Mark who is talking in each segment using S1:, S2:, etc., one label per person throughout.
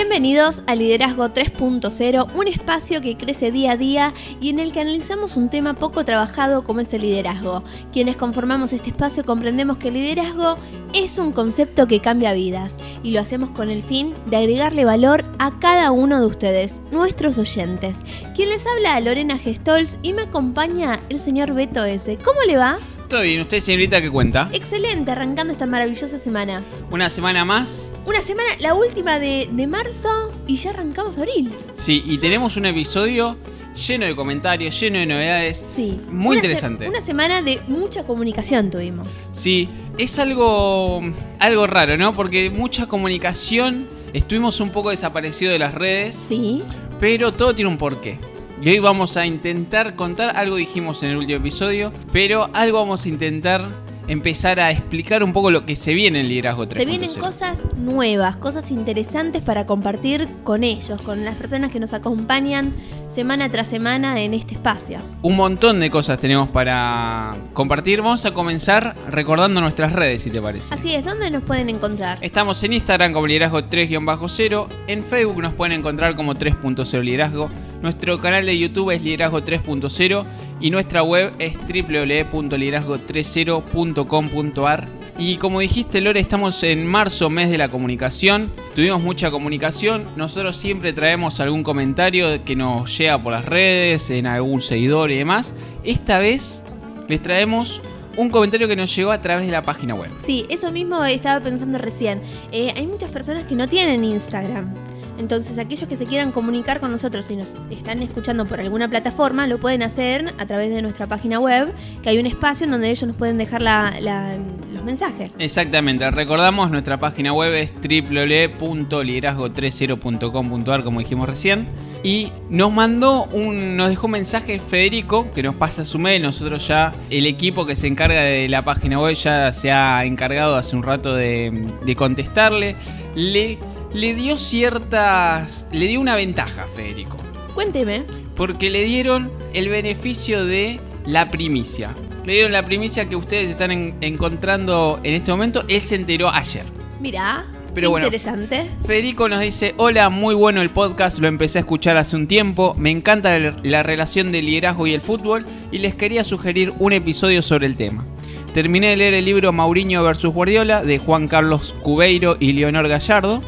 S1: Bienvenidos a Liderazgo 3.0, un espacio que crece día a día y en el que analizamos un tema poco trabajado como es el liderazgo. Quienes conformamos este espacio comprendemos que el liderazgo es un concepto que cambia vidas y lo hacemos con el fin de agregarle valor a cada uno de ustedes, nuestros oyentes. Quien les habla Lorena Gestols y me acompaña el señor Beto S. ¿Cómo le va?
S2: Todo bien, ¿usted señorita qué cuenta?
S1: Excelente, arrancando esta maravillosa semana.
S2: Una semana más.
S1: Una semana, la última de, de marzo y ya arrancamos abril.
S2: Sí, y tenemos un episodio lleno de comentarios, lleno de novedades.
S1: Sí.
S2: Muy
S1: Una se-
S2: interesante.
S1: una semana de mucha comunicación tuvimos.
S2: Sí, es algo, algo raro, ¿no? Porque mucha comunicación, estuvimos un poco desaparecidos de las redes,
S1: Sí.
S2: pero todo tiene un porqué. Y hoy vamos a intentar contar, algo dijimos en el último episodio, pero algo vamos a intentar empezar a explicar un poco lo que se viene en Liderazgo 3.0.
S1: Se vienen cosas nuevas, cosas interesantes para compartir con ellos, con las personas que nos acompañan semana tras semana en este espacio.
S2: Un montón de cosas tenemos para compartir. Vamos a comenzar recordando nuestras redes, si te parece.
S1: Así es, ¿dónde nos pueden encontrar?
S2: Estamos en Instagram como liderazgo 3-0, en Facebook nos pueden encontrar como 3.0 liderazgo, nuestro canal de YouTube es liderazgo 3.0 y nuestra web es www.liderazgo30.com.ar. Y como dijiste Lore, estamos en marzo, mes de la comunicación, tuvimos mucha comunicación, nosotros siempre traemos algún comentario que nos llega por las redes, en algún seguidor y demás. Esta vez les traemos un comentario que nos llegó a través de la página web.
S1: Sí, eso mismo estaba pensando recién. Eh, hay muchas personas que no tienen Instagram. Entonces, aquellos que se quieran comunicar con nosotros y nos están escuchando por alguna plataforma, lo pueden hacer a través de nuestra página web, que hay un espacio en donde ellos nos pueden dejar los mensajes.
S2: Exactamente, recordamos nuestra página web es www.liderazgo30.com.ar como dijimos recién. Y nos mandó un nos dejó un mensaje Federico que nos pasa su mail, nosotros ya el equipo que se encarga de la página web ya se ha encargado hace un rato de, de contestarle, le le dio ciertas le dio una ventaja a Federico
S1: Cuénteme.
S2: porque le dieron el beneficio de la primicia. Le dieron la primicia que ustedes están en- encontrando en este momento. Él se enteró ayer.
S1: Mirá,
S2: Pero
S1: qué
S2: bueno.
S1: interesante.
S2: Federico nos dice, hola, muy bueno el podcast, lo empecé a escuchar hace un tiempo, me encanta la, la relación del liderazgo y el fútbol y les quería sugerir un episodio sobre el tema. Terminé de leer el libro Mauriño vs Guardiola de Juan Carlos Cubeiro y Leonor Gallardo,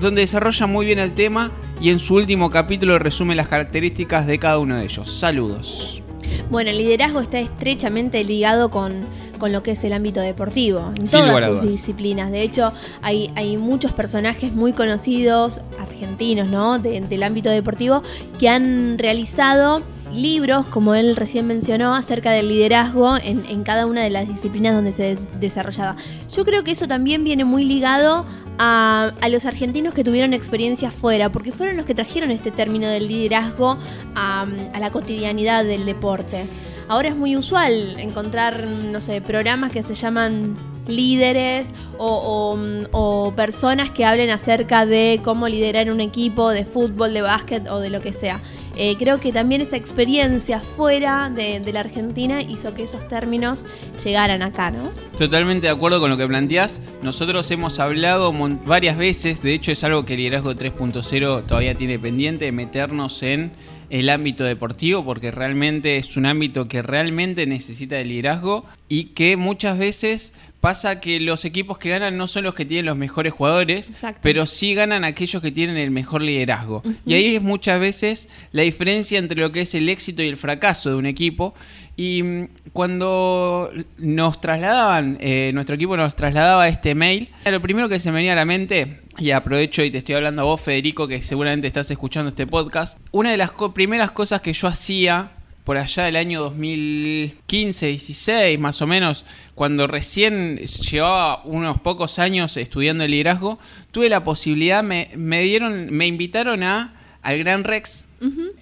S2: donde desarrolla muy bien el tema y en su último capítulo resume las características de cada uno de ellos. Saludos.
S1: Bueno, el liderazgo está estrechamente ligado con, con lo que es el ámbito deportivo, en
S2: Sin
S1: todas sus disciplinas. De hecho, hay, hay muchos personajes muy conocidos, argentinos, ¿no? De- del ámbito deportivo, que han realizado libros, como él recién mencionó, acerca del liderazgo en, cada una de las disciplinas donde se des- desarrollaba. Yo creo que eso también viene muy ligado a, los argentinos que tuvieron experiencia fuera, porque fueron los que trajeron este término del liderazgo a, la cotidianidad del deporte. Ahora es muy usual encontrar, no sé, programas que se llaman líderes o- o personas que hablen acerca de cómo liderar un equipo de fútbol, de básquet o de lo que sea. Eh, creo que también esa experiencia fuera de, la Argentina hizo que esos términos llegaran acá, ¿no?
S2: Totalmente de acuerdo con lo que planteás. Nosotros hemos hablado varias veces, de hecho es algo que el Liderazgo 3.0 todavía tiene pendiente, meternos en el ámbito deportivo, porque realmente es un ámbito que realmente necesita de liderazgo y que muchas veces pasa que los equipos que ganan no son los que tienen los mejores jugadores,
S1: Exacto.
S2: pero sí ganan aquellos que tienen el mejor liderazgo. Y ahí es muchas veces la diferencia entre lo que es el éxito y el fracaso de un equipo. Y mm, cuando nos trasladaban, eh, nuestro equipo nos trasladaba este mail, lo primero que se me venía a la mente, y aprovecho y te estoy hablando a vos, Federico, que seguramente estás escuchando este podcast, una de las co- primeras cosas que yo hacía por allá del año 2015, 16 más o menos, cuando recién llevaba unos pocos años estudiando el liderazgo, tuve la posibilidad, me, me dieron, me invitaron a al Gran Rex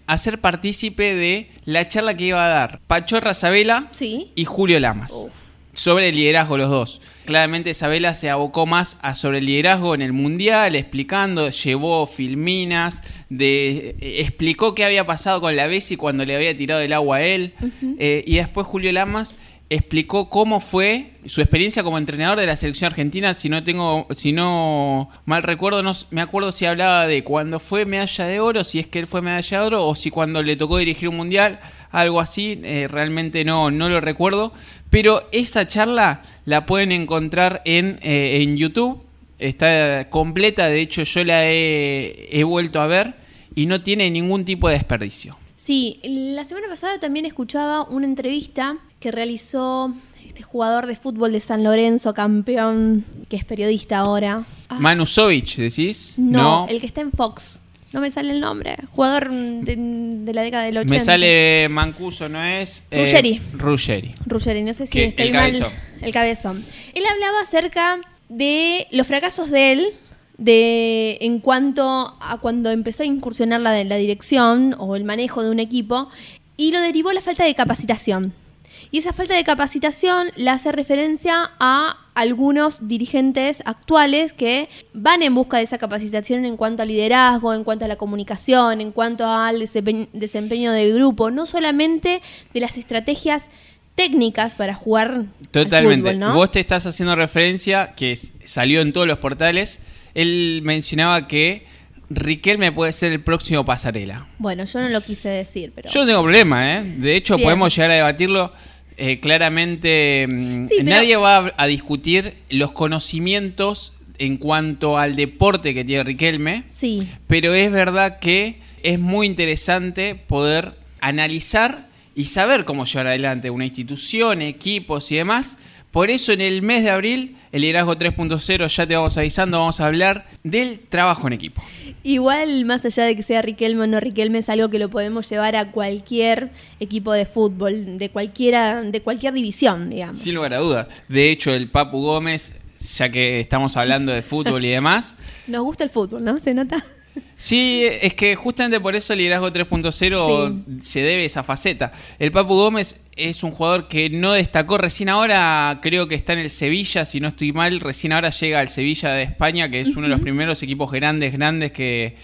S2: a ser partícipe de la charla que iba a dar Pachorra Sabela
S1: Sí.
S2: y Julio Lamas.
S1: Uf.
S2: Sobre el liderazgo los dos. Claramente Isabela se abocó más a sobre el liderazgo en el mundial, explicando, llevó filminas, de, eh, explicó qué había pasado con la Bessi cuando le había tirado el agua a él. Eh, y después Julio Lamas explicó cómo fue su experiencia como entrenador de la selección argentina. Si no tengo, si no mal recuerdo, no me acuerdo si hablaba de cuando fue medalla de oro, si es que él fue medalla de oro, o si cuando le tocó dirigir un mundial, algo así. Eh, realmente no, no lo recuerdo. Pero esa charla la pueden encontrar en, eh, en YouTube. Está completa, de hecho yo la he, he vuelto a ver y no tiene ningún tipo de desperdicio.
S1: Sí, la semana pasada también escuchaba una entrevista que realizó este jugador de fútbol de San Lorenzo, campeón, que es periodista ahora.
S2: Ah. Manu Sovich, ¿decís?
S1: No, el que está en Fox. No me sale el nombre. Jugador de, la década del 80.
S2: Me sale Mancuso, ¿no es?
S1: Eh, Ruggeri.
S2: Ruggeri.
S1: Ruggeri, no sé si está el mal. Cabezón. El cabezón. Él hablaba acerca de los fracasos de él de en cuanto a cuando empezó a incursionar la, la dirección o el manejo de un equipo y lo derivó la falta de capacitación. Y esa falta de capacitación la hace referencia a algunos dirigentes actuales que van en busca de esa capacitación en cuanto al liderazgo, en cuanto a la comunicación, en cuanto al desempeño del grupo, no solamente de las estrategias técnicas para jugar.
S2: Totalmente.
S1: fútbol, ¿no?
S2: Vos te estás haciendo referencia que salió en todos los portales. Él mencionaba que Riquelme puede ser el próximo pasarela.
S1: Bueno, yo no lo quise decir, pero.
S2: Yo no tengo problema, ¿eh? De hecho, podemos llegar a debatirlo eh, claramente mm, nadie va a, discutir los conocimientos en cuanto al deporte que tiene Riquelme.
S1: Sí.
S2: Pero es verdad que es muy interesante poder analizar y saber cómo llevar adelante una institución, equipos y demás. Por eso en el mes de abril, el liderazgo 3.0, ya te vamos avisando, vamos a hablar del trabajo en equipo.
S1: Igual, más allá de que sea Riquelme o no Riquelme, es algo que lo podemos llevar a cualquier equipo de fútbol, de cualquiera, de cualquier división, digamos.
S2: Sin lugar a dudas. De hecho, el Papu Gómez, ya que estamos hablando de fútbol y demás.
S1: Nos gusta el fútbol, ¿no? ¿Se nota?
S2: Sí, es que justamente por eso el liderazgo 3.0 se debe a esa faceta. El Papu Gómez es un jugador que no destacó recién ahora, creo que está en el Sevilla, si no estoy mal, recién ahora llega al Sevilla de España, que es uno de los primeros equipos grandes, grandes que,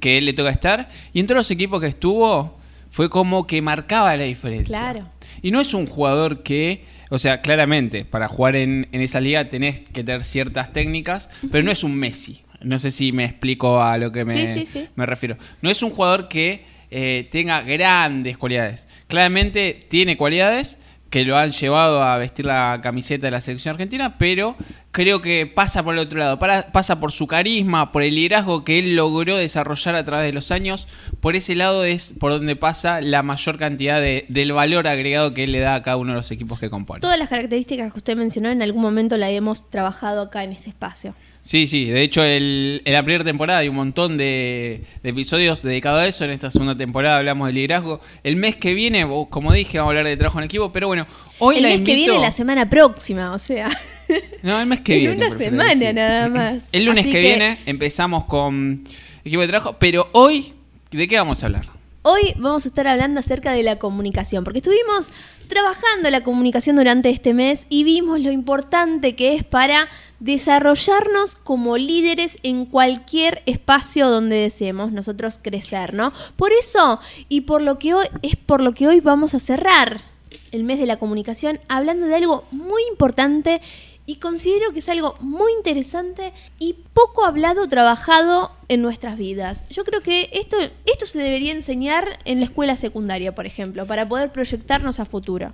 S2: que él le toca estar. Y en todos los equipos que estuvo, fue como que marcaba la diferencia.
S1: Claro.
S2: Y no es un jugador que, o sea, claramente, para jugar en, en esa liga tenés que tener ciertas técnicas, pero no es un Messi. No sé si me explico a lo que me, me refiero. No es un jugador que eh, tenga grandes cualidades. Claramente tiene cualidades que lo han llevado a vestir la camiseta de la selección argentina, pero creo que pasa por el otro lado, pasa por su carisma, por el liderazgo que él logró desarrollar a través de los años, por ese lado es por donde pasa la mayor cantidad de, del valor agregado que él le da a cada uno de los equipos que compone.
S1: Todas las características que usted mencionó en algún momento la hemos trabajado acá en este espacio.
S2: Sí, sí, de hecho el, en la primera temporada hay un montón de, episodios dedicados a eso, en esta segunda temporada hablamos de liderazgo. El mes que viene, como dije, vamos a hablar de trabajo en equipo, pero bueno, hoy
S1: el
S2: la
S1: mes que viene la semana próxima, o sea.
S2: No, el mes que viene.
S1: En una semana nada más.
S2: El lunes que viene empezamos con equipo de trabajo, pero hoy, ¿de qué vamos a hablar?
S1: Hoy vamos a estar hablando acerca de la comunicación, porque estuvimos trabajando la comunicación durante este mes y vimos lo importante que es para desarrollarnos como líderes en cualquier espacio donde deseemos nosotros crecer, ¿no? Por eso y por lo que hoy es por lo que hoy vamos a cerrar el mes de la comunicación hablando de algo muy importante y considero que es algo muy interesante y poco hablado o trabajado en nuestras vidas. Yo creo que esto, esto se debería enseñar en la escuela secundaria, por ejemplo, para poder proyectarnos a futuro.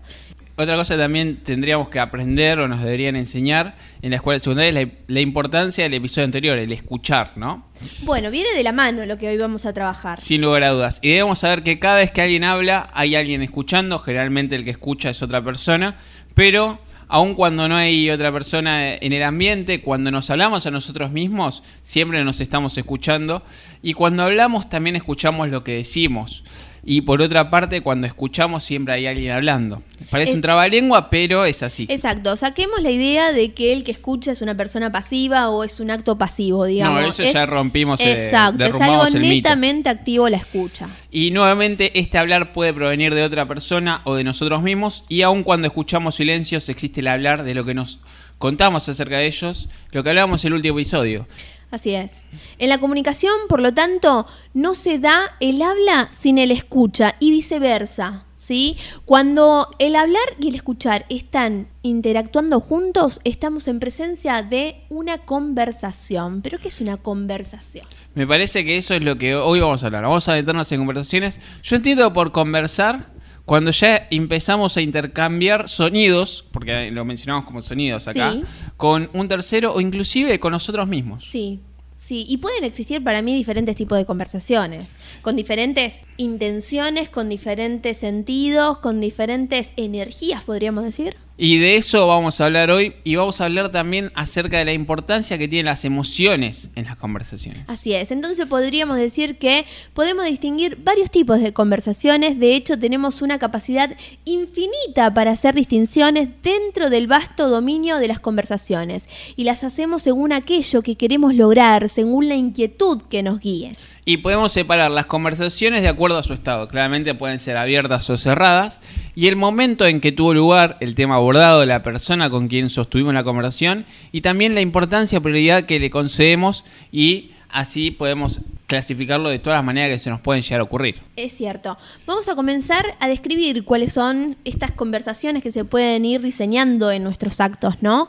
S2: Otra cosa también tendríamos que aprender o nos deberían enseñar en la escuela secundaria es la, importancia del episodio anterior, el escuchar, ¿no?
S1: Bueno, viene de la mano lo que hoy vamos a trabajar.
S2: Sin lugar a dudas. Y debemos saber que cada vez que alguien habla, hay alguien escuchando, generalmente el que escucha es otra persona, pero aun cuando no hay otra persona en el ambiente, cuando nos hablamos a nosotros mismos, siempre nos estamos escuchando. Y cuando hablamos también escuchamos lo que decimos. Y por otra parte, cuando escuchamos siempre hay alguien hablando. Parece
S1: Es-
S2: un trabalengua, pero es así.
S1: Exacto, saquemos la idea de que el que escucha es una persona pasiva o es un acto pasivo, digamos.
S2: No, eso
S1: Es-
S2: ya rompimos, eh,
S1: Exacto, es algo
S2: el mito.
S1: netamente activo la escucha.
S2: Y nuevamente, este hablar puede provenir de otra persona o de nosotros mismos, y aun cuando escuchamos silencios, existe el hablar de lo que nos contamos acerca de ellos, lo que hablábamos en el último episodio.
S1: Así es. En la comunicación, por lo tanto, no se da el habla sin el escucha y viceversa. ¿Sí? Cuando el hablar y el escuchar están interactuando juntos, estamos en presencia de una conversación. ¿Pero qué es una conversación?
S2: Me parece que eso es lo que hoy vamos a hablar. Vamos a meternos en conversaciones. Yo entiendo por conversar cuando ya empezamos a intercambiar sonidos, porque lo mencionamos como sonidos acá,
S1: Sí.
S2: con un tercero o inclusive con nosotros mismos.
S1: Sí, sí. Y pueden existir para mí diferentes tipos de conversaciones, con diferentes intenciones, con diferentes sentidos, con diferentes energías, podríamos decir.
S2: Y de eso vamos a hablar hoy y vamos a hablar también acerca de la importancia que tienen las emociones en las conversaciones.
S1: Así es, entonces podríamos decir que podemos distinguir varios tipos de conversaciones, de hecho tenemos una capacidad infinita para hacer distinciones dentro del vasto dominio de las conversaciones y las hacemos según aquello que queremos lograr, según la inquietud que nos guíe.
S2: Y podemos separar las conversaciones de acuerdo a su estado. Claramente pueden ser abiertas o cerradas. Y el momento en que tuvo lugar el tema abordado, la persona con quien sostuvimos la conversación. Y también la importancia o prioridad que le concedemos. Y así podemos clasificarlo de todas las maneras que se nos pueden llegar a ocurrir.
S1: Es cierto. Vamos a comenzar a describir cuáles son estas conversaciones que se pueden ir diseñando en nuestros actos, ¿no?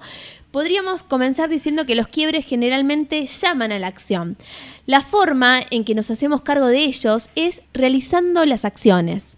S1: Podríamos comenzar diciendo que los quiebres generalmente llaman a la acción. La forma en que nos hacemos cargo de ellos es realizando las acciones.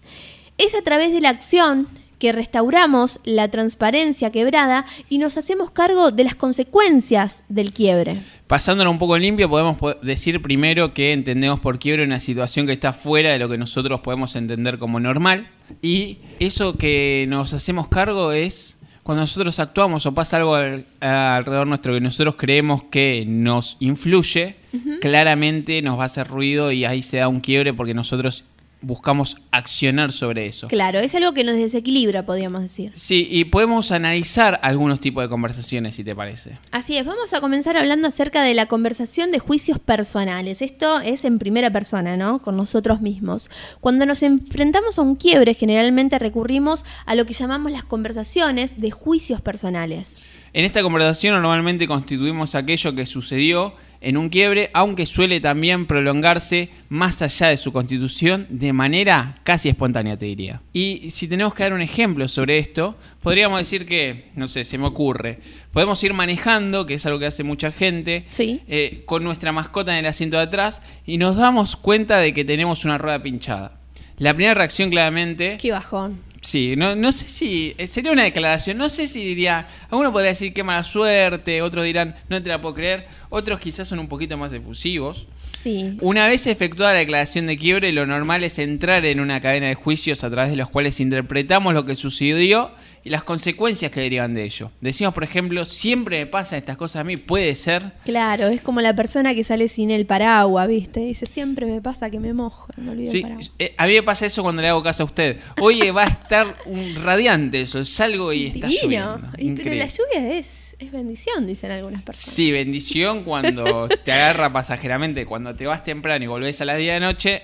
S1: Es a través de la acción que restauramos la transparencia quebrada y nos hacemos cargo de las consecuencias del quiebre.
S2: Pasándolo un poco en limpio, podemos po- decir primero que entendemos por quiebre una situación que está fuera de lo que nosotros podemos entender como normal. Y eso que nos hacemos cargo es cuando nosotros actuamos o pasa algo al- alrededor nuestro que nosotros creemos que nos influye, claramente nos va a hacer ruido y ahí se da un quiebre porque nosotros buscamos accionar sobre eso.
S1: Claro, es algo que nos desequilibra, podríamos decir.
S2: Sí, y podemos analizar algunos tipos de conversaciones, si te parece.
S1: Así es, vamos a comenzar hablando acerca de la conversación de juicios personales. Esto es en primera persona, ¿no? Con nosotros mismos. Cuando nos enfrentamos a un quiebre, generalmente recurrimos a lo que llamamos las conversaciones de juicios personales.
S2: En esta conversación normalmente constituimos aquello que sucedió en un quiebre, aunque suele también prolongarse más allá de su constitución de manera casi espontánea, te diría. Y si tenemos que dar un ejemplo sobre esto, podríamos decir que, no sé, se me ocurre, podemos ir manejando, que es algo que hace mucha gente,
S1: Sí.
S2: eh, con nuestra mascota en el asiento de atrás y nos damos cuenta de que tenemos una rueda pinchada. La primera reacción claramente...
S1: Qué bajón.
S2: Sí, no, no sé si. eh, Sería una declaración. No sé si diría. Alguno podría decir qué mala suerte. Otros dirán no te la puedo creer. Otros quizás son un poquito más efusivos.
S1: Sí.
S2: Una vez efectuada la declaración de quiebre, lo normal es entrar en una cadena de juicios a través de los cuales interpretamos lo que sucedió y las consecuencias que derivan de ello. Decimos, por ejemplo, siempre me pasan estas cosas a mí. Puede ser.
S1: Claro, es como la persona que sale sin el paraguas, ¿viste? Dice, siempre me pasa que me mojo, me olvido
S2: Sí,
S1: el paraguas.
S2: eh, a mí me pasa eso cuando le hago caso a usted. Oye, va a estar un radiante el sol. Salgo y está
S1: Divino.
S2: lloviendo.
S1: Y- pero la lluvia es, es bendición, dicen algunas personas.
S2: Sí, bendición cuando te agarra pasajeramente. Cuando te vas temprano y volvés a las 10 de la noche,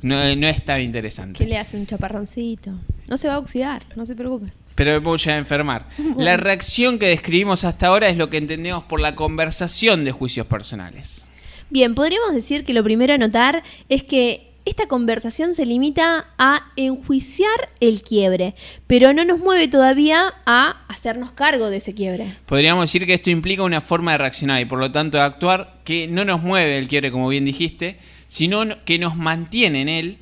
S2: no, no es tan
S1: ¿Qué
S2: interesante.
S1: le hace un chaparroncito? No se va a oxidar, no se preocupe.
S2: Pero me llegar a enfermar. La reacción que describimos hasta ahora es lo que entendemos por la conversación de juicios personales.
S1: Bien, podríamos decir que lo primero a notar es que esta conversación se limita a enjuiciar el quiebre, pero no nos mueve todavía a hacernos cargo de ese quiebre.
S2: Podríamos decir que esto implica una forma de reaccionar y por lo tanto de actuar que no nos mueve el quiebre, como bien dijiste, sino que nos mantiene en él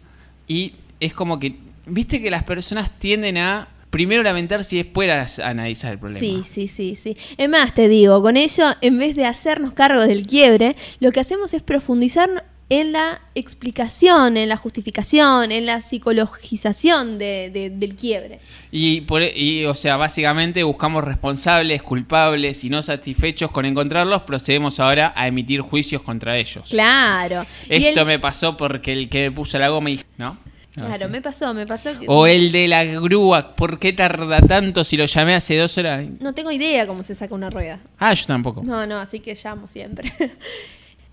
S2: y es como que, viste que las personas tienden a primero lamentarse y después analizar el problema.
S1: Sí, sí, sí, sí. Es más, te digo, con ello, en vez de hacernos cargo del quiebre, lo que hacemos es profundizar en la explicación, en la justificación, en la psicologización de- de- del quiebre.
S2: Y, por, e, y, o sea, básicamente buscamos responsables, culpables y no satisfechos con encontrarlos, procedemos ahora a emitir juicios contra ellos.
S1: Claro.
S2: Esto
S1: el-
S2: me pasó porque el que me puso la goma y... ¿No? No,
S1: Claro, me pasó, me pasó que...
S2: O el de la grúa, ¿por qué tarda tanto si lo llamé hace dos horas?
S1: No tengo idea cómo se saca una rueda.
S2: Ah, yo tampoco.
S1: No, no, así que llamo siempre.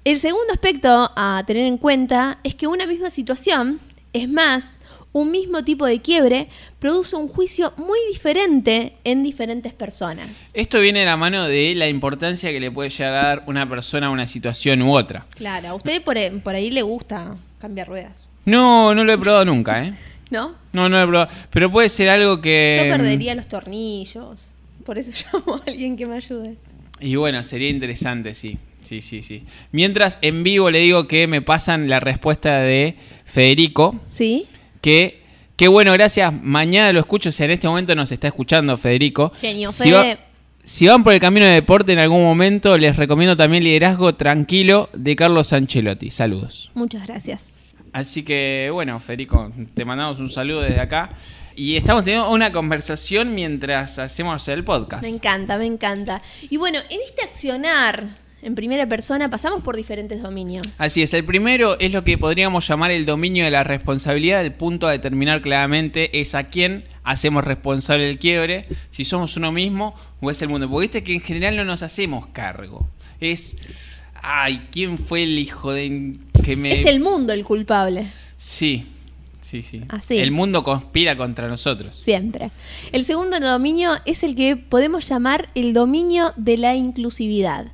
S1: El segundo aspecto a tener en cuenta es que una misma situación, es más, un mismo tipo de quiebre, produce un juicio muy diferente en diferentes personas.
S2: Esto viene de la mano de la importancia que le puede llegar a dar una persona a una situación u otra.
S1: Claro, a usted por, e- por ahí le gusta cambiar ruedas,
S2: No, no lo he probado nunca, ¿eh?
S1: ¿no?
S2: No, no lo he probado. Pero puede ser algo que...
S1: Yo perdería los tornillos. Por eso llamo a alguien que me ayude.
S2: Y bueno, sería interesante, sí. Sí, sí, sí. Mientras en vivo le digo que me pasan la respuesta de Federico,
S1: ¿Sí?
S2: que qué bueno, gracias. Mañana lo escucho, o sea, en este momento nos está escuchando Federico.
S1: Genio,
S2: Si, va- si van por el camino de deporte en algún momento, les recomiendo también Liderazgo Tranquilo de Carlos Ancelotti. Saludos.
S1: Muchas gracias.
S2: Así que, bueno, Federico, te mandamos un saludo desde acá. Y estamos teniendo una conversación mientras hacemos el podcast.
S1: Me encanta, me encanta. Y bueno, en este accionar en primera persona pasamos por diferentes dominios.
S2: Así es, el primero es lo que podríamos llamar el dominio de la responsabilidad. El punto a determinar claramente es a quién hacemos responsable del quiebre, si somos uno mismo o es el mundo. Porque viste que en general no nos hacemos cargo. Es, ay, ¿quién fue el hijo de que me...
S1: Es el mundo el culpable,
S2: Sí, sí, sí.
S1: Así.
S2: El mundo conspira contra nosotros.
S1: siempre. El segundo dominio es el que podemos llamar el dominio de la inclusividad.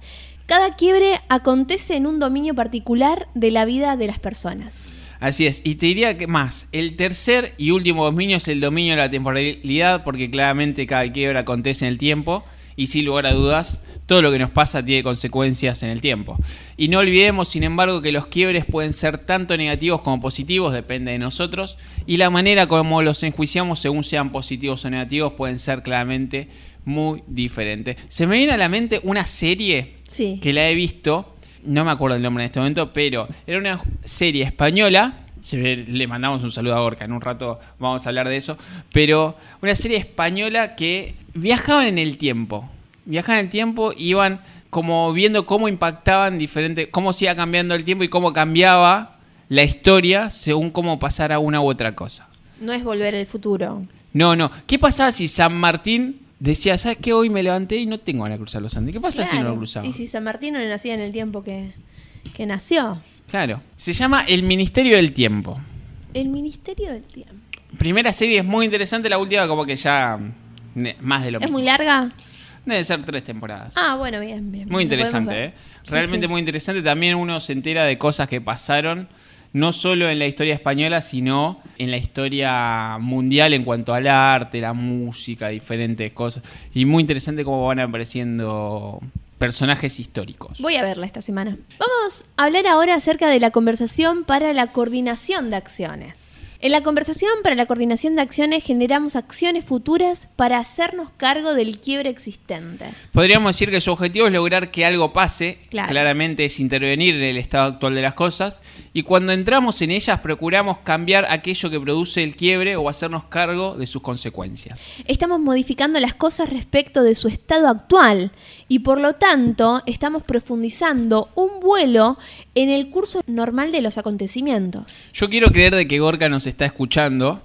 S1: Cada quiebre acontece en un dominio particular de la vida de las personas.
S2: Así es, y te diría que más, el tercer y último dominio es el dominio de la temporalidad, porque claramente cada quiebra acontece en el tiempo, y sin lugar a dudas, todo lo que nos pasa tiene consecuencias en el tiempo. Y no olvidemos, sin embargo, que los quiebres pueden ser tanto negativos como positivos, depende de nosotros, y la manera como los enjuiciamos según sean positivos o negativos pueden ser claramente muy diferentes. Se me viene a la mente una serie
S1: Sí.
S2: que la he visto, no me acuerdo el nombre en este momento, pero era una serie española. se ve- Le mandamos un saludo a Gorka, en un rato vamos a hablar de eso. Pero una serie española que viajaban en el tiempo. Viajaban en el tiempo y iban como viendo cómo impactaban diferentes, cómo se iba cambiando el tiempo y cómo cambiaba la historia según cómo pasara una u otra cosa.
S1: No es volver al futuro.
S2: No, no. ¿Qué pasaba si San Martín decía, ¿sabes qué? Hoy me levanté y no tengo ganas de cruzar los Andes. ¿Qué pasa si no lo cruzaba?
S1: Y si San Martín no nacía en el tiempo que, que nació.
S2: Claro. Se llama El Ministerio del Tiempo.
S1: El Ministerio del Tiempo.
S2: Primera serie es muy interesante, la última como que ya más de lo
S1: ¿Es
S2: mismo.
S1: muy larga?
S2: Debe ser tres temporadas.
S1: Ah, bueno, bien, bien.
S2: muy interesante. ¿eh? Realmente
S1: Sí, sí.
S2: muy interesante. También uno se entera de cosas que pasaron, no solo en la historia española, sino en la historia mundial en cuanto al arte, la música, diferentes cosas. Y muy interesante cómo van apareciendo personajes históricos.
S1: Voy a verla esta semana. Vamos a hablar ahora acerca de la conversación para la coordinación de acciones. En la conversación para la coordinación de acciones generamos acciones futuras para hacernos cargo del quiebre existente.
S2: Podríamos decir que su objetivo es lograr que algo pase,
S1: Claro.
S2: claramente es intervenir en el estado actual de las cosas, y cuando entramos en ellas procuramos cambiar aquello que produce el quiebre o hacernos cargo de sus consecuencias.
S1: Estamos modificando las cosas respecto de su estado actual y por lo tanto estamos profundizando un vuelo en el curso normal de los acontecimientos.
S2: Yo quiero creer de que Gorka nos está escuchando.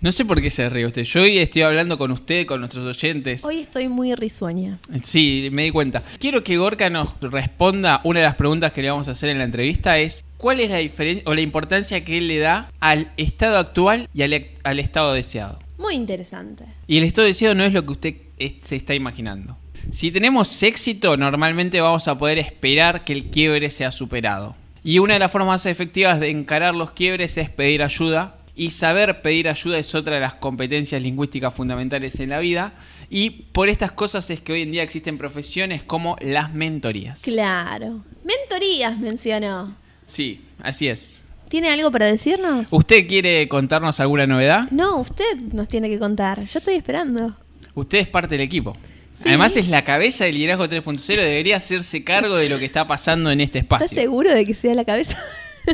S2: No sé por qué se ríe usted. Yo hoy estoy hablando con usted, con nuestros oyentes.
S1: Hoy estoy muy risueña.
S2: Sí, me di cuenta. Quiero que Gorka nos responda una de las preguntas que le vamos a hacer en la entrevista es ¿cuál es la diferencia o la importancia que él le da al estado actual y al, al estado deseado?
S1: Muy interesante.
S2: Y el estado deseado no es lo que usted se está imaginando. Si tenemos éxito, normalmente vamos a poder esperar que el quiebre sea superado. Y una de las formas más efectivas de encarar los quiebres es pedir ayuda. Y saber pedir ayuda es otra de las competencias lingüísticas fundamentales en la vida. Y por estas cosas es que hoy en día existen profesiones como las mentorías.
S1: Claro. Mentorías mencionó.
S2: Sí, así es.
S1: ¿Tiene algo para decirnos?
S2: ¿Usted quiere contarnos alguna novedad?
S1: No, usted nos tiene que contar. Yo estoy esperando.
S2: Usted es parte del equipo.
S1: Sí.
S2: Además es la cabeza del liderazgo 3.0, debería hacerse cargo de lo que está pasando en este
S1: ¿Estás
S2: espacio.
S1: seguro de que sea la cabeza?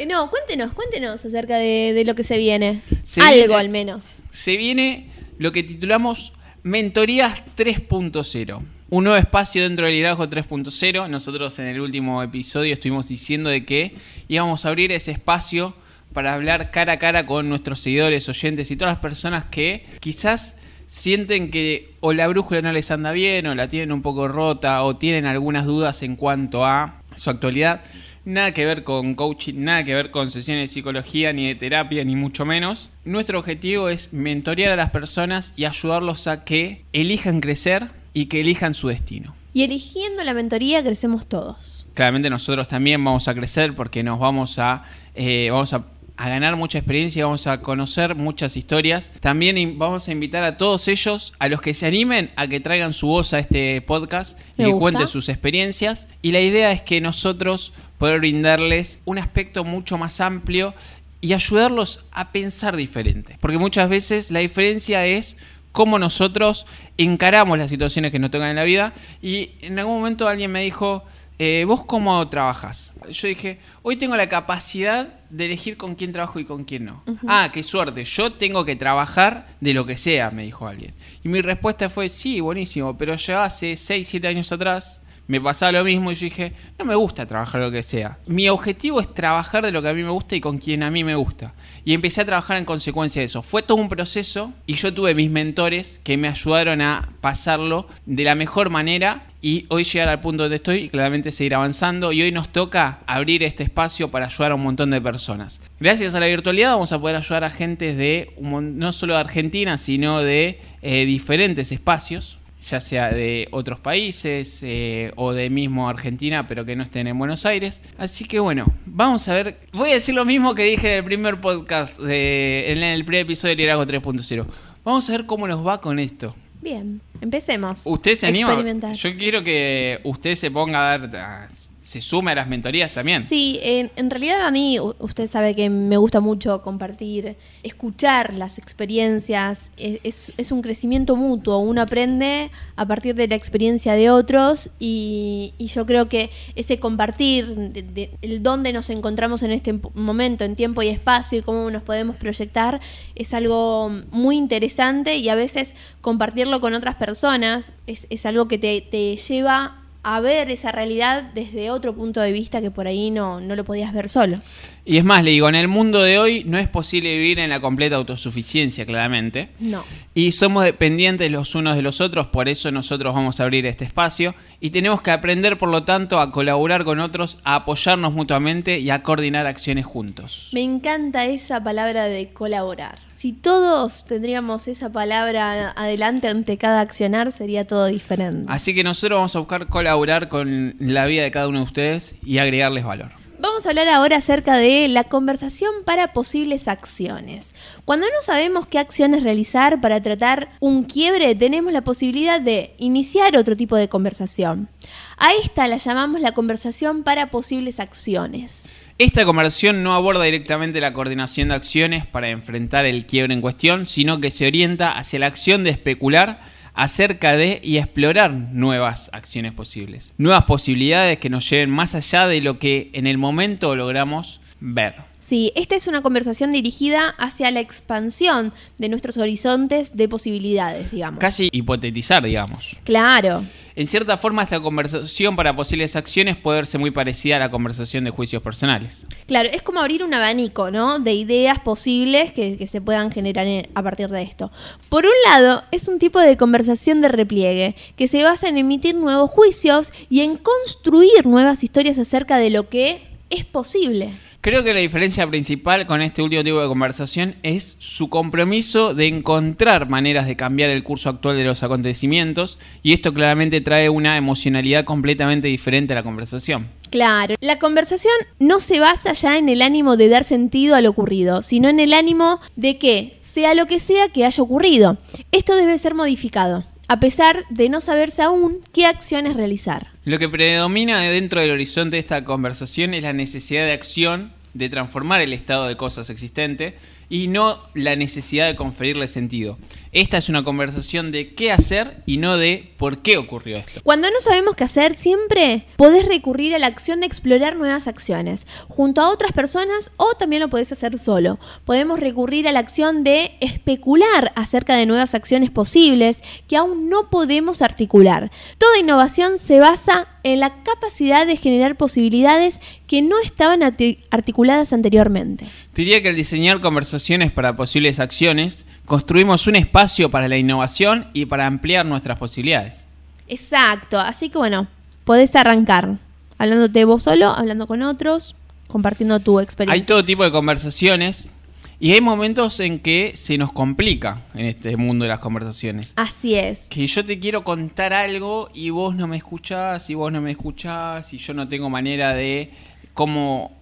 S1: Eh, no, cuéntenos, cuéntenos acerca de, de lo que se viene.
S2: Se
S1: Algo
S2: viene-
S1: al menos.
S2: Se viene lo que titulamos Mentorías 3.0. Un nuevo espacio dentro del liderazgo 3.0. Nosotros en el último episodio estuvimos diciendo de que íbamos a abrir ese espacio para hablar cara a cara con nuestros seguidores, oyentes y todas las personas que quizás sienten que o la brújula no les anda bien o la tienen un poco rota o tienen algunas dudas en cuanto a su actualidad. Nada que ver con coaching, nada que ver con sesiones de psicología, ni de terapia, ni mucho menos. Nuestro objetivo es mentorear a las personas y ayudarlos a que elijan crecer y que elijan su destino.
S1: Y eligiendo la mentoría crecemos todos.
S2: Claramente nosotros también vamos a crecer porque nos vamos a, eh, vamos a a ganar mucha experiencia, vamos a conocer muchas historias. También vamos a invitar a todos ellos, a los que se animen, a que traigan su voz a este podcast y que cuenten sus experiencias. Y la idea es que nosotros poder brindarles un aspecto mucho más amplio y ayudarlos a pensar diferente. Porque muchas veces la diferencia es cómo nosotros encaramos las situaciones que nos tocan en la vida. Y en algún momento alguien me dijo, eh, ¿vos cómo trabajas? Yo dije, hoy tengo la capacidad de elegir con quién trabajo y con quién no. Ah, qué suerte, yo tengo que trabajar de lo que sea, me dijo alguien. Y mi respuesta fue, sí, buenísimo, pero ya hace 6, 7 años atrás me pasaba lo mismo y yo dije, no me gusta trabajar lo que sea. Mi objetivo es trabajar de lo que a mí me gusta y con quien a mí me gusta. Y empecé a trabajar en consecuencia de eso. Fue todo un proceso y yo tuve mis mentores que me ayudaron a pasarlo de la mejor manera y hoy llegar al punto donde estoy y claramente seguir avanzando y hoy nos toca abrir este espacio para ayudar a un montón de personas. Gracias a la virtualidad vamos a poder ayudar a gente de no solo de Argentina, sino de eh, diferentes espacios ya sea de otros países eh, o de mismo Argentina, pero que no estén en Buenos Aires. Así que bueno, vamos a ver. Voy a decir lo mismo que dije en el primer podcast, de, en el primer episodio de Liderazgo 3.0. Vamos a ver cómo nos va con esto.
S1: Bien, empecemos.
S2: ¿Usted se anima? Yo quiero que usted se ponga a dar se sume a las mentorías también.
S1: Sí, en, realidad a mí, usted sabe que me gusta mucho compartir, escuchar las experiencias, e, es, un crecimiento mutuo, uno aprende a partir de la experiencia de otros y, yo creo que ese compartir, el dónde nos encontramos en este momento, en tiempo y espacio y cómo nos podemos proyectar, es algo muy interesante y a veces compartirlo con otras personas es, es algo que te, te lleva a ver esa realidad desde otro punto de vista que por ahí no, no lo podías ver solo.
S2: Y es más, le digo, en el mundo de hoy no es posible vivir en la completa autosuficiencia, claramente.
S1: No.
S2: Y somos dependientes los unos de los otros, por eso nosotros vamos a abrir este espacio. Y tenemos que aprender, por lo tanto, a colaborar con otros, a apoyarnos mutuamente y a coordinar acciones juntos.
S1: Me encanta esa palabra de colaborar. Si todos tendríamos esa palabra adelante ante cada accionar, sería todo diferente.
S2: Así que nosotros vamos a buscar colaborar con la vida de cada uno de ustedes y agregarles valor.
S1: Vamos a hablar ahora acerca de la conversación para posibles acciones. Cuando no sabemos qué acciones realizar para tratar un quiebre, tenemos la posibilidad de iniciar otro tipo de conversación. A esta la llamamos la conversación para posibles acciones.
S2: Esta conversación no aborda directamente la coordinación de acciones para enfrentar el quiebre en cuestión, sino que se orienta hacia la acción de especular acerca de y explorar nuevas acciones posibles, nuevas posibilidades que nos lleven más allá de lo que en el momento logramos ver.
S1: Sí, esta es una conversación dirigida hacia la expansión de nuestros horizontes de posibilidades, digamos.
S2: Casi hipotetizar, digamos.
S1: Claro.
S2: En cierta forma, esta conversación para posibles acciones puede verse muy parecida a la conversación de juicios personales.
S1: Claro, es como abrir un abanico, ¿no? De ideas posibles que, que se puedan generar a partir de esto. Por un lado, es un tipo de conversación de repliegue que se basa en emitir nuevos juicios y en construir nuevas historias acerca de lo que es posible.
S2: Creo que la diferencia principal con este último tipo de conversación es su compromiso de encontrar maneras de cambiar el curso actual de los acontecimientos y esto claramente trae una emocionalidad completamente diferente a la conversación.
S1: Claro, la conversación no se basa ya en el ánimo de dar sentido a lo ocurrido, sino en el ánimo de que, sea lo que sea que haya ocurrido, esto debe ser modificado a pesar de no saberse aún qué acciones realizar.
S2: Lo que predomina dentro del horizonte de esta conversación es la necesidad de acción de transformar el estado de cosas existente y no la necesidad de conferirle sentido. Esta es una conversación de qué hacer y no de por qué ocurrió esto.
S1: Cuando no sabemos qué hacer, siempre podés recurrir a la acción de explorar nuevas acciones, junto a otras personas o también lo podés hacer solo. Podemos recurrir a la acción de especular acerca de nuevas acciones posibles que aún no podemos articular. Toda innovación se basa en la capacidad de generar posibilidades que no estaban articuladas anteriormente.
S2: Diría que al diseñar conversaciones para posibles acciones, construimos un espacio para la innovación y para ampliar nuestras posibilidades.
S1: Exacto, así que bueno, podés arrancar hablándote vos solo, hablando con otros, compartiendo tu experiencia.
S2: Hay todo tipo de conversaciones y hay momentos en que se nos complica en este mundo de las conversaciones.
S1: Así es.
S2: Que yo te quiero contar algo y vos no me escuchás, y vos no me escuchás, y yo no tengo manera de cómo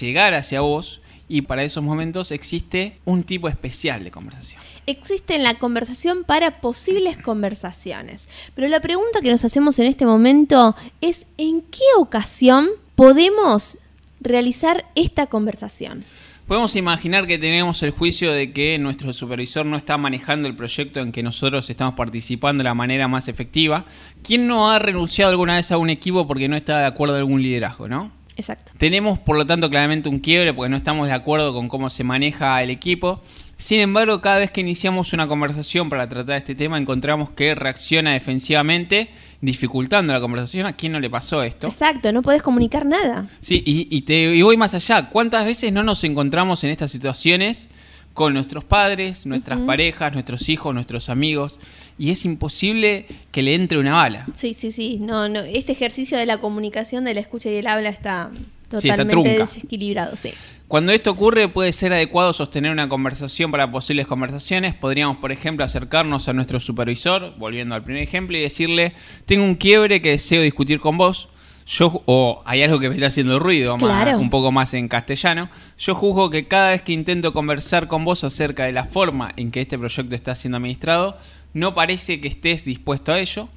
S2: llegar hacia vos. Y para esos momentos existe un tipo especial de conversación.
S1: Existe en la conversación para posibles conversaciones. Pero la pregunta que nos hacemos en este momento es ¿en qué ocasión podemos realizar esta conversación?
S2: Podemos imaginar que tenemos el juicio de que nuestro supervisor no está manejando el proyecto en que nosotros estamos participando de la manera más efectiva. ¿Quién no ha renunciado alguna vez a un equipo porque no está de acuerdo a algún liderazgo, no?
S1: Exacto.
S2: Tenemos, por lo tanto, claramente un quiebre porque no estamos de acuerdo con cómo se maneja el equipo. Sin embargo, cada vez que iniciamos una conversación para tratar este tema, encontramos que reacciona defensivamente, dificultando la conversación. ¿A quién no le pasó esto?
S1: Exacto, no puedes comunicar nada.
S2: Sí, y, te, voy más allá. ¿Cuántas veces no nos encontramos en estas situaciones con nuestros padres, nuestras parejas, nuestros hijos, nuestros amigos? Y es imposible que le entre una bala.
S1: Sí, sí, sí. No, no. Este ejercicio de la comunicación, de la escucha y el habla está totalmente desequilibrado, sí.
S2: Cuando esto ocurre puede ser adecuado sostener una conversación para posibles conversaciones. Podríamos, por ejemplo, acercarnos a nuestro supervisor, volviendo al primer ejemplo, y decirle, tengo un quiebre que deseo discutir con vos. Yo, o hay algo que me está haciendo ruido, un poco más en castellano. Yo juzgo que cada vez que intento conversar con vos acerca de la forma en que este proyecto está siendo administrado, no parece que estés dispuesto a ello.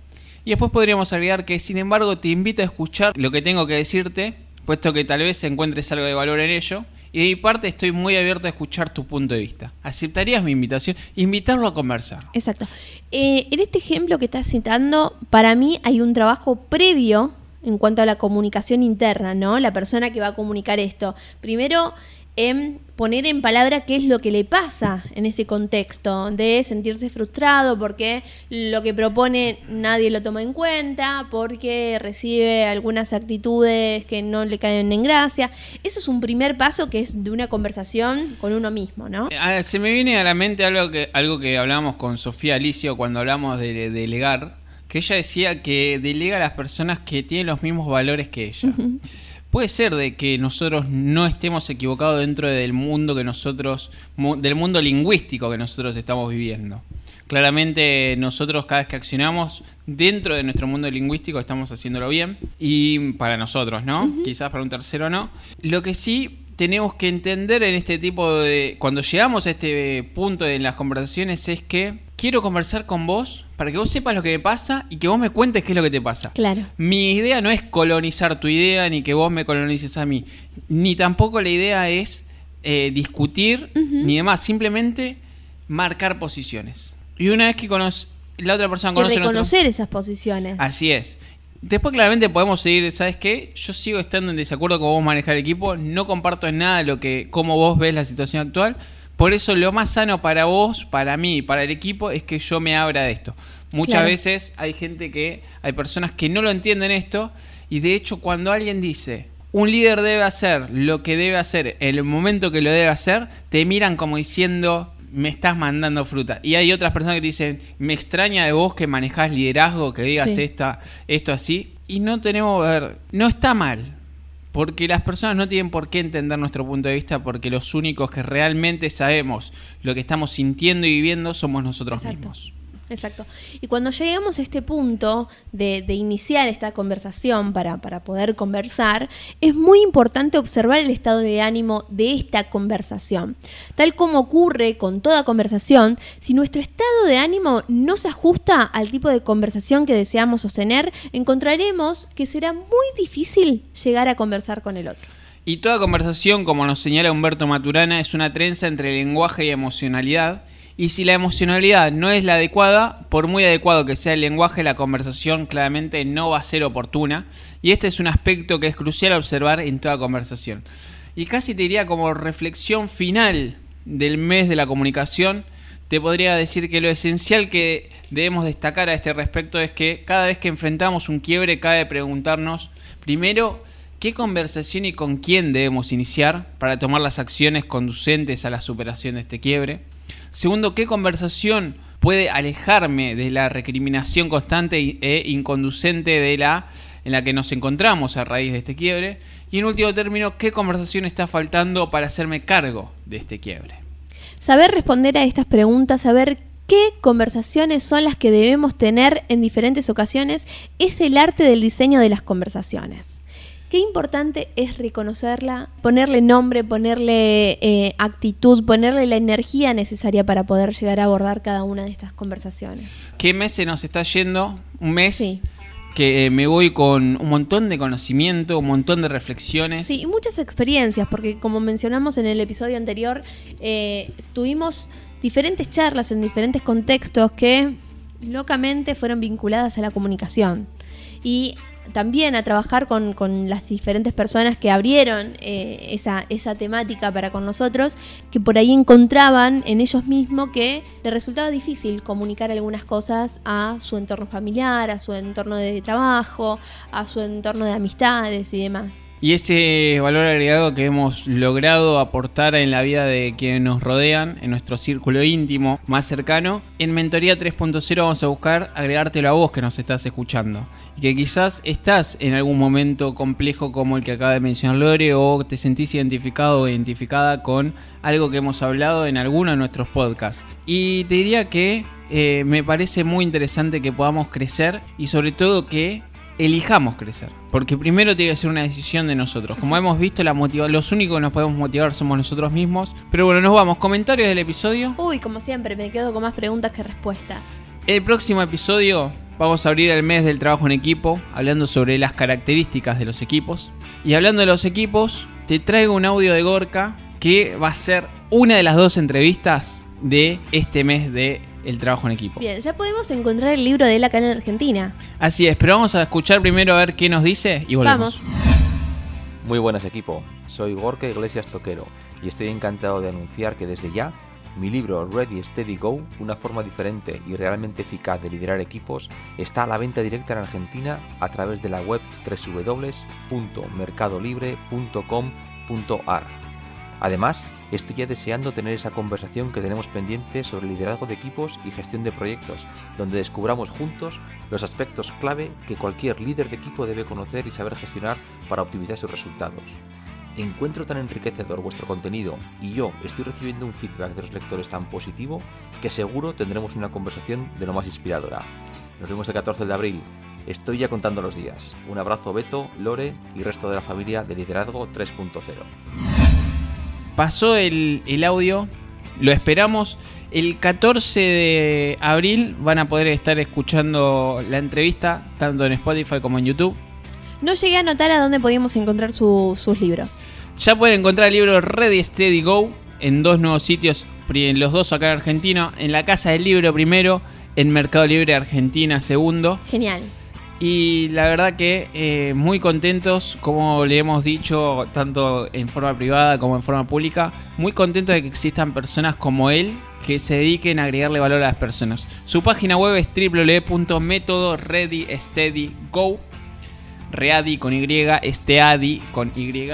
S2: Y después podríamos agregar que, sin embargo, te invito a escuchar lo que tengo que decirte puesto que tal vez encuentres algo de valor en ello. Y de mi parte estoy muy abierto a escuchar tu punto de vista. ¿Aceptarías mi invitación? Invitarlo a conversar.
S1: Exacto. Eh, en este ejemplo que estás citando, para mí hay un trabajo previo en cuanto a la comunicación interna, ¿no? La persona que va a comunicar esto. Primero, en poner en palabra qué es lo que le pasa en ese contexto de sentirse frustrado porque lo que propone nadie lo toma en cuenta, porque recibe algunas actitudes que no le caen en gracia. Eso es un primer paso que es de una conversación con uno mismo, ¿no?
S2: Eh, se me viene a la mente algo que, algo que hablamos con Sofía Alicio cuando hablamos de delegar, que ella decía que delega a las personas que tienen los mismos valores que ella. Puede ser de que nosotros no estemos equivocados dentro del mundo que nosotros, del mundo lingüístico que nosotros estamos viviendo. Claramente nosotros cada vez que accionamos dentro de nuestro mundo lingüístico estamos haciéndolo bien y para nosotros, ¿no? Quizás para un tercero no. Lo que sí tenemos que entender en este tipo de... Cuando llegamos a este punto en las conversaciones es que quiero conversar con vos para que vos sepas lo que te pasa y que vos me cuentes qué es lo que te pasa.
S1: Claro.
S2: Mi idea no es colonizar tu idea ni que vos me colonices a mí. Ni tampoco la idea es eh, discutir ni demás. Simplemente marcar posiciones. Y una vez que conoce, la otra persona conoce...
S1: Y reconocer esas posiciones.
S2: Así es. Después claramente podemos seguir, ¿sabes qué? Yo sigo estando en desacuerdo con vos manejar el equipo, no comparto en nada lo que cómo vos ves la situación actual. Por eso lo más sano para vos, para mí y para el equipo es que yo me abra de esto. Muchas veces hay gente que, hay personas que no lo entienden esto y de hecho cuando alguien dice, un líder debe hacer lo que debe hacer en el momento que lo debe hacer, te miran como diciendo, me estás mandando fruta. Y hay otras personas que te dicen, me extraña de vos que manejás liderazgo, que digas esto así. Y no tenemos, a ver, no está mal. Porque las personas no tienen por qué entender nuestro punto de vista, porque los únicos que realmente sabemos lo que estamos sintiendo y viviendo somos nosotros mismos.
S1: Exacto. Y cuando llegamos a este punto de, iniciar esta conversación para, para, poder conversar, es muy importante observar el estado de ánimo de esta conversación. Tal como ocurre con toda conversación, si nuestro estado de ánimo no se ajusta al tipo de conversación que deseamos sostener, encontraremos que será muy difícil llegar a conversar con el otro.
S2: Y toda conversación, como nos señala Humberto Maturana, es una trenza entre lenguaje y emocionalidad. Y si la emocionalidad no es la adecuada, por muy adecuado que sea el lenguaje, la conversación claramente no va a ser oportuna. Y este es un aspecto que es crucial observar en toda conversación. Y casi te diría como reflexión final del mes de la comunicación, te podría decir que lo esencial que debemos destacar a este respecto es que cada vez que enfrentamos un quiebre cabe preguntarnos, primero, ¿qué conversación y con quién debemos iniciar para tomar las acciones conducentes a la superación de este quiebre? Segundo, ¿qué conversación puede alejarme de la recriminación constante e inconducente de la en la que nos encontramos a raíz de este quiebre? Y en último término, ¿qué conversación está faltando para hacerme cargo de este quiebre?
S1: Saber responder a estas preguntas, saber qué conversaciones son las que debemos tener en diferentes ocasiones, es el arte del diseño de las conversaciones. Qué importante es reconocerla, ponerle nombre, ponerle eh, actitud, ponerle la energía necesaria para poder llegar a abordar cada una de estas conversaciones.
S2: ¿Qué mes se nos está yendo? Un mes que eh, me voy con un montón de conocimiento, un montón de reflexiones.
S1: Sí, y muchas experiencias, porque como mencionamos en el episodio anterior, eh, tuvimos diferentes charlas en diferentes contextos que locamente fueron vinculadas a la comunicación. Y también a trabajar con, con, las diferentes personas que abrieron eh, esa, esa temática para con nosotros, que por ahí encontraban en ellos mismos que les resultaba difícil comunicar algunas cosas a su entorno familiar, a su entorno de trabajo, a su entorno de amistades y demás.
S2: Y ese valor agregado que hemos logrado aportar en la vida de quienes nos rodean, en nuestro círculo íntimo más cercano, en Mentoría 3.0 vamos a buscar agregártelo a vos que nos estás escuchando. Y que quizás estás en algún momento complejo como el que acaba de mencionar Lore o te sentís identificado o identificada con algo que hemos hablado en alguno de nuestros podcasts. Y te diría que eh, me parece muy interesante que podamos crecer y sobre todo que elijamos crecer. Porque primero tiene que ser una decisión de nosotros. Como hemos visto, la motiva los únicos que nos podemos motivar somos nosotros mismos. Pero bueno, nos vamos. Comentarios del episodio.
S1: Uy, como siempre, me quedo con más preguntas que respuestas.
S2: El próximo episodio vamos a abrir el mes del trabajo en equipo, hablando sobre las características de los equipos. Y hablando de los equipos, te traigo un audio de Gorka que va a ser una de las dos entrevistas de este mes de el trabajo en equipo.
S1: Bien, ya podemos encontrar el libro de él acá en Argentina.
S2: Así es, pero vamos a escuchar primero a ver qué nos dice y volvemos. Vamos.
S3: Muy buenas equipo, soy Gorka Iglesias Toquero y estoy encantado de anunciar que desde ya mi libro Ready Steady Go, una forma diferente y realmente eficaz de liderar equipos, está a la venta directa en Argentina a través de la web www.mercadolibre.com.ar Además, estoy ya deseando tener esa conversación que tenemos pendiente sobre liderazgo de equipos y gestión de proyectos, donde descubramos juntos los aspectos clave que cualquier líder de equipo debe conocer y saber gestionar para optimizar sus resultados. Encuentro tan enriquecedor vuestro contenido y yo estoy recibiendo un feedback de los lectores tan positivo que seguro tendremos una conversación de lo más inspiradora. Nos vemos el 14 de abril. Estoy ya contando los días. Un abrazo Beto, Lore y resto de la familia de Liderazgo 3.0
S2: pasó el, audio, lo esperamos. El 14 de abril van a poder estar escuchando la entrevista, tanto en Spotify como en YouTube.
S1: No llegué a notar a dónde podíamos encontrar sus libros.
S2: Ya pueden encontrar el libro Ready Steady Go en dos nuevos sitios, los dos acá en Argentina, en la Casa del Libro primero, en Mercado Libre Argentina segundo.
S1: Genial.
S2: Y la verdad que eh, muy contentos, como le hemos dicho, tanto en forma privada como en forma pública, muy contentos de que existan personas como él que se dediquen a agregarle valor a las personas. Su página web es www.metodoreadysteadygo, ready con Y, esteady con Y.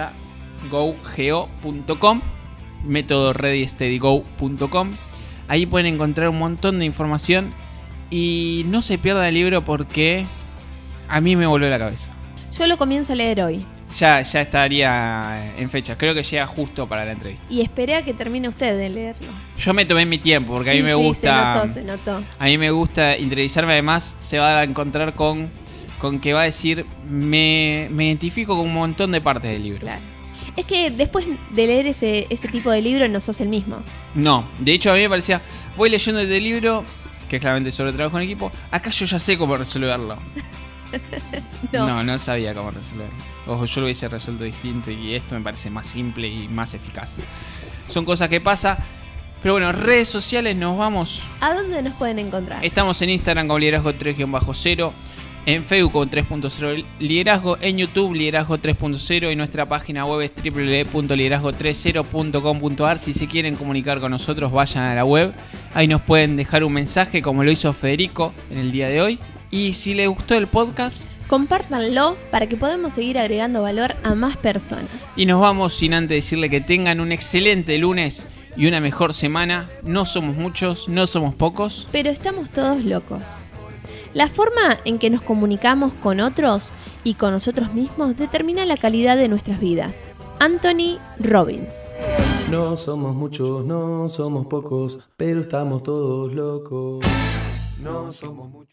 S2: Ahí pueden encontrar un montón de información y no se pierdan el libro porque a mí me volvió la cabeza.
S1: Yo lo comienzo a leer hoy.
S2: Ya, ya estaría en fecha. Creo que llega justo para la entrevista.
S1: Y esperé a que termine usted de leerlo.
S2: Yo me tomé mi tiempo porque a mí me gusta. Se notó, se notó. A mí me gusta interiorizarme. Además, se va a encontrar con, con que va a decir: me, me identifico con un montón de partes del libro. Claro.
S1: Es que después de leer ese, ese tipo de libro no sos el mismo.
S2: No, de hecho a mí me parecía, voy leyendo este libro, que es claramente sobre trabajo en equipo, acá yo ya sé cómo resolverlo.
S1: No.
S2: no, no sabía cómo resolver. Ojo, yo lo hubiese resuelto distinto y esto me parece más simple y más eficaz. Son cosas que pasa. Pero bueno, redes sociales nos vamos.
S1: ¿A dónde nos pueden encontrar?
S2: Estamos en Instagram como liderazgo 3-0, en Facebook con 3.0 liderazgo, en YouTube liderazgo 3.0 y nuestra página web es www.liderazgo30.com.ar. Si se quieren comunicar con nosotros, vayan a la web. Ahí nos pueden dejar un mensaje como lo hizo Federico en el día de hoy. Y si les gustó el podcast,
S1: Compártanlo para que podamos seguir agregando valor a más personas.
S2: Y nos vamos sin antes decirle que tengan un excelente lunes y una mejor semana. No somos muchos, no somos pocos.
S1: Pero estamos todos locos. La forma en que nos comunicamos con otros y con nosotros mismos determina la calidad de nuestras vidas. Anthony Robbins.
S4: No somos muchos, no somos pocos, pero estamos todos locos. No somos muchos.